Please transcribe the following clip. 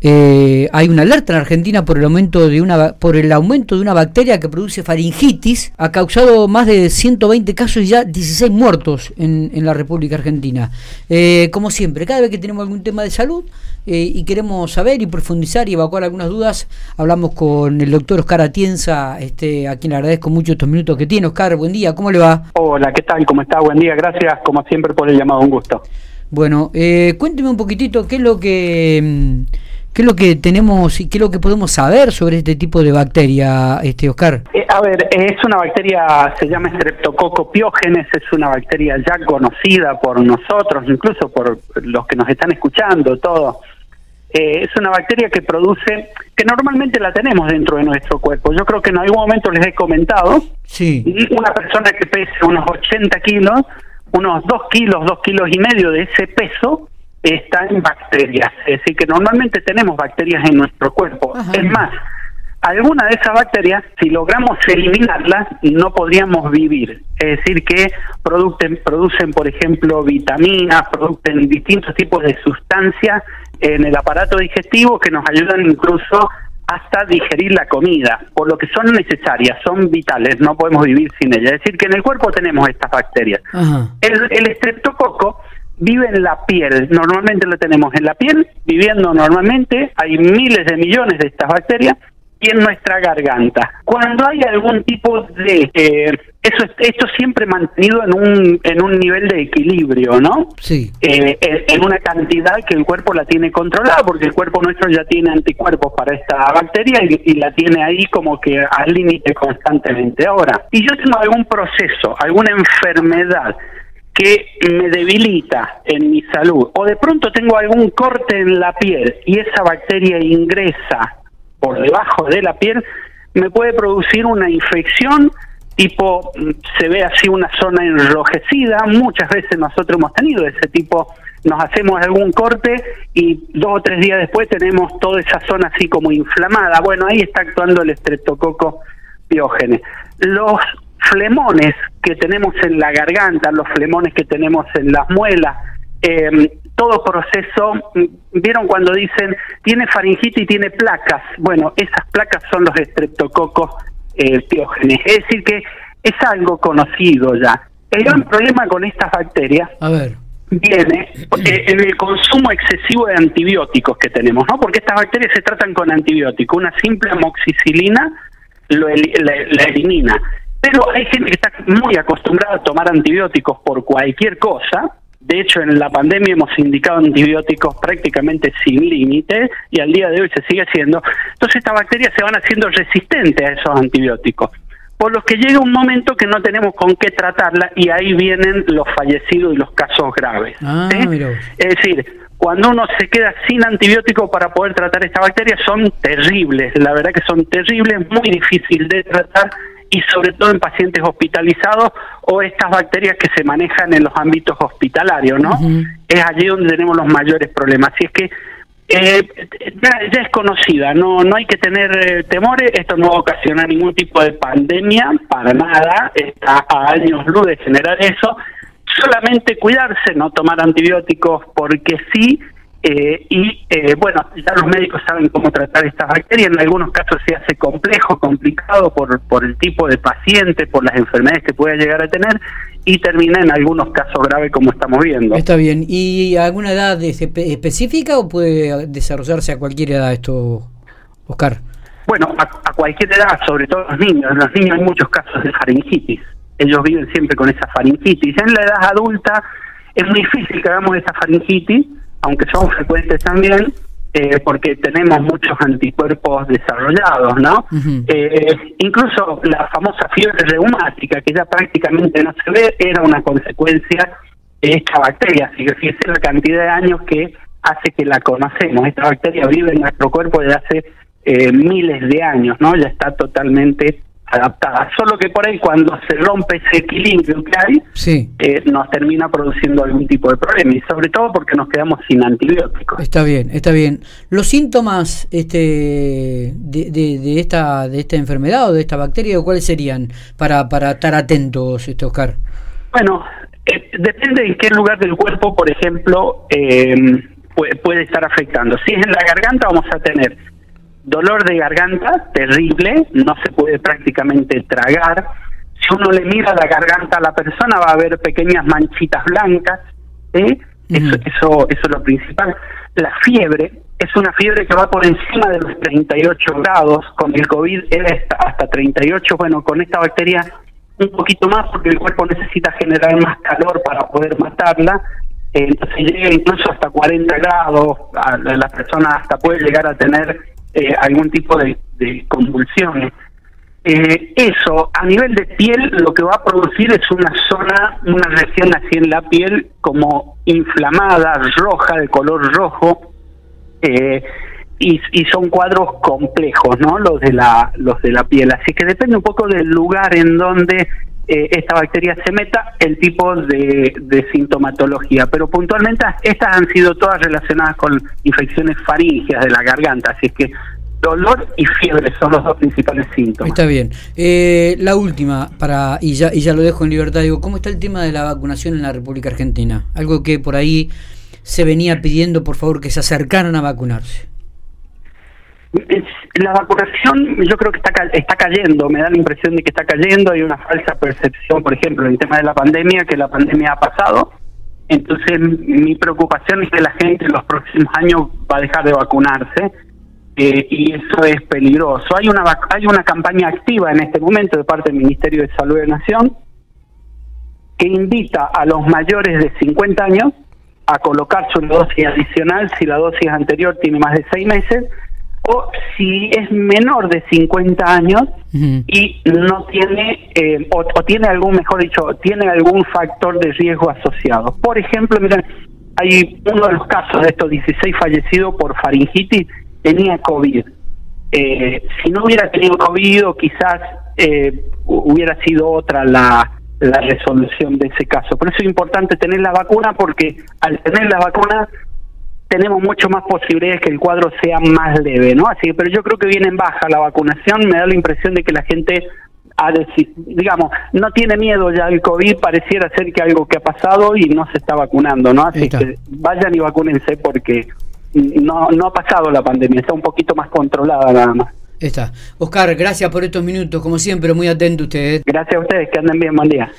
eh, hay una alerta en Argentina por el aumento de una por el aumento de una bacteria que produce faringitis, ha causado más de 120 casos y ya 16 muertos en, en la República Argentina. Eh, como siempre, cada vez que tenemos algún tema de salud eh, y queremos saber y profundizar y evacuar algunas dudas, hablamos con el doctor Oscar Atienza, este, a quien le agradezco mucho estos minutos que tiene. Oscar, buen día, ¿cómo le va? Hola, ¿qué tal? ¿Cómo está? Buen día, gracias como siempre por el llamado, un gusto. Bueno, eh, cuénteme un poquitito qué es lo que mm, qué es lo que tenemos y qué es lo que podemos saber sobre este tipo de bacteria, este Oscar. Eh, a ver, es una bacteria, se llama Streptococcus es una bacteria ya conocida por nosotros, incluso por los que nos están escuchando, todo. Eh, es una bacteria que produce, que normalmente la tenemos dentro de nuestro cuerpo. Yo creo que en algún momento les he comentado, Sí. una persona que pese unos 80 kilos, unos 2 kilos, 2 kilos y medio de ese peso está en bacterias. Es decir, que normalmente tenemos bacterias en nuestro cuerpo. Ajá. Es más, alguna de esas bacterias, si logramos eliminarlas, no podríamos vivir. Es decir, que producen, producen por ejemplo, vitaminas, producen distintos tipos de sustancias en el aparato digestivo que nos ayudan incluso hasta digerir la comida, por lo que son necesarias, son vitales, no podemos vivir sin ellas. Es decir, que en el cuerpo tenemos estas bacterias. Ajá. El, el estreptococo vive en la piel, normalmente lo tenemos en la piel, viviendo normalmente, hay miles de millones de estas bacterias, y en nuestra garganta. Cuando hay algún tipo de... eh, eso esto siempre mantenido en un, en un nivel de equilibrio, ¿no? Sí. eh, en en una cantidad que el cuerpo la tiene controlada, porque el cuerpo nuestro ya tiene anticuerpos para esta bacteria y, y la tiene ahí como que al límite constantemente. Ahora, si yo tengo algún proceso, alguna enfermedad que me debilita en mi salud, o de pronto tengo algún corte en la piel y esa bacteria ingresa por debajo de la piel, me puede producir una infección tipo, se ve así una zona enrojecida, muchas veces nosotros hemos tenido ese tipo, nos hacemos algún corte y dos o tres días después tenemos toda esa zona así como inflamada. Bueno, ahí está actuando el estreptococo piógenes. Los flemones que tenemos en la garganta, los flemones que tenemos en las muelas, eh, todo proceso, mm, vieron cuando dicen tiene faringitis y tiene placas, bueno, esas placas son los estreptococos eh, es decir que es algo conocido ya. El gran problema con estas bacterias A ver. viene en el consumo excesivo de antibióticos que tenemos, ¿no? Porque estas bacterias se tratan con antibióticos. Una simple amoxicilina lo la elimina. Pero hay gente que está muy acostumbrada a tomar antibióticos por cualquier cosa. De hecho, en la pandemia hemos indicado antibióticos prácticamente sin límite y al día de hoy se sigue haciendo. Entonces estas bacterias se van haciendo resistentes a esos antibióticos por los que llega un momento que no tenemos con qué tratarla y ahí vienen los fallecidos y los casos graves. Ah. Es decir, cuando uno se queda sin antibiótico para poder tratar esta bacteria son terribles, la verdad que son terribles, muy difícil de tratar y sobre todo en pacientes hospitalizados o estas bacterias que se manejan en los ámbitos hospitalarios, ¿no? Es allí donde tenemos los mayores problemas. Así es que eh, ya, ya es conocida, no no hay que tener eh, temores, esto no va a ocasionar ningún tipo de pandemia, para nada, está a años luz de generar eso, solamente cuidarse, no tomar antibióticos porque sí, eh, y eh, bueno, ya los médicos saben cómo tratar estas bacterias, en algunos casos se hace complejo, complicado por, por el tipo de paciente, por las enfermedades que pueda llegar a tener, y termina en algunos casos graves como estamos viendo. Está bien. ¿Y alguna edad espe- específica o puede desarrollarse a cualquier edad esto, Oscar? Bueno, a, a cualquier edad, sobre todo los niños. En los niños hay muchos casos de faringitis. Ellos viven siempre con esa faringitis. En la edad adulta es muy difícil que hagamos esa faringitis, aunque son frecuentes también, eh, porque tenemos muchos anticuerpos desarrollados, ¿no? Eh, incluso la famosa fiebre reumática, que ya prácticamente no se ve, era una consecuencia de esta bacteria. Así que fíjese la cantidad de años que hace que la conocemos. Esta bacteria vive en nuestro cuerpo desde hace eh, miles de años, ¿no? Ya está totalmente adaptada. Solo que por ahí cuando se rompe ese equilibrio que hay, Sí. eh, nos termina produciendo algún tipo de problema y sobre todo porque nos quedamos sin antibióticos. Está bien, está bien. Los síntomas este, de, de, de esta, de esta enfermedad o de esta bacteria, ¿cuáles serían para, para estar atentos, este Oscar? Bueno, eh, depende en qué lugar del cuerpo, por ejemplo, eh, puede, puede estar afectando. Si es en la garganta, vamos a tener dolor de garganta terrible, no se puede prácticamente tragar. Si uno le mira la garganta a la persona, va a ver pequeñas manchitas blancas. ¿eh? Eso, eso, eso es lo principal. La fiebre es una fiebre que va por encima de los 38 grados. Con el COVID era hasta 38. Bueno, con esta bacteria un poquito más porque el cuerpo necesita generar más calor para poder matarla. Eh, entonces llega incluso hasta 40 grados. la persona hasta puede llegar a tener eh, algún tipo de, convulsiones. Eh, eso, a nivel de piel, lo que va a producir es una zona, una región así en la piel como inflamada, roja, de color rojo, eh, y, y, son cuadros complejos, ¿no? Los de la los de la piel. Así que depende un poco del lugar en donde eh, esta bacteria se meta, el tipo de, sintomatología. Pero puntualmente estas han sido todas relacionadas con infecciones faringeas de la garganta, así es que dolor y fiebre son los dos principales síntomas. Está bien. Eh, la última, para y ya, y ya lo dejo en libertad, digo, ¿cómo está el tema de la vacunación en la República Argentina? Algo que por ahí se venía pidiendo, por favor, que se acercaran a vacunarse. La vacunación yo creo que está, está cayendo, me da la impresión de que está cayendo, hay una falsa percepción, por ejemplo, en el tema de la pandemia, que la pandemia ha pasado, entonces mi preocupación es que la gente en los próximos años va a dejar de vacunarse eh, y eso es peligroso. Hay una, hay una campaña activa en este momento de parte del Ministerio de Salud de Nación que invita a los mayores de 50 años a colocarse una dosis adicional si la dosis anterior tiene más de seis meses o si es menor de 50 años y no tiene, eh, o, tiene algún, mejor dicho, tiene algún factor de riesgo asociado. Por ejemplo, miren, hay uno de los casos de estos 16 fallecidos por faringitis, tenía COVID. Eh, si no hubiera tenido COVID, quizás eh, hubiera sido otra la, la resolución de ese caso. Por eso es importante tener la vacuna, porque al tener la vacuna tenemos mucho más posibilidades que el cuadro sea más leve, ¿no? Así que, pero yo creo que viene en baja la vacunación, me da la impresión de que la gente ha digamos, no tiene miedo ya al COVID, pareciera ser que algo que ha pasado y no se está vacunando, ¿no? Así que vayan y vacúnense porque no, no ha pasado la pandemia, está un poquito más controlada nada más. Está. Oscar, gracias por estos minutos, como siempre, muy atento usted. Gracias a ustedes, que anden bien, buen día.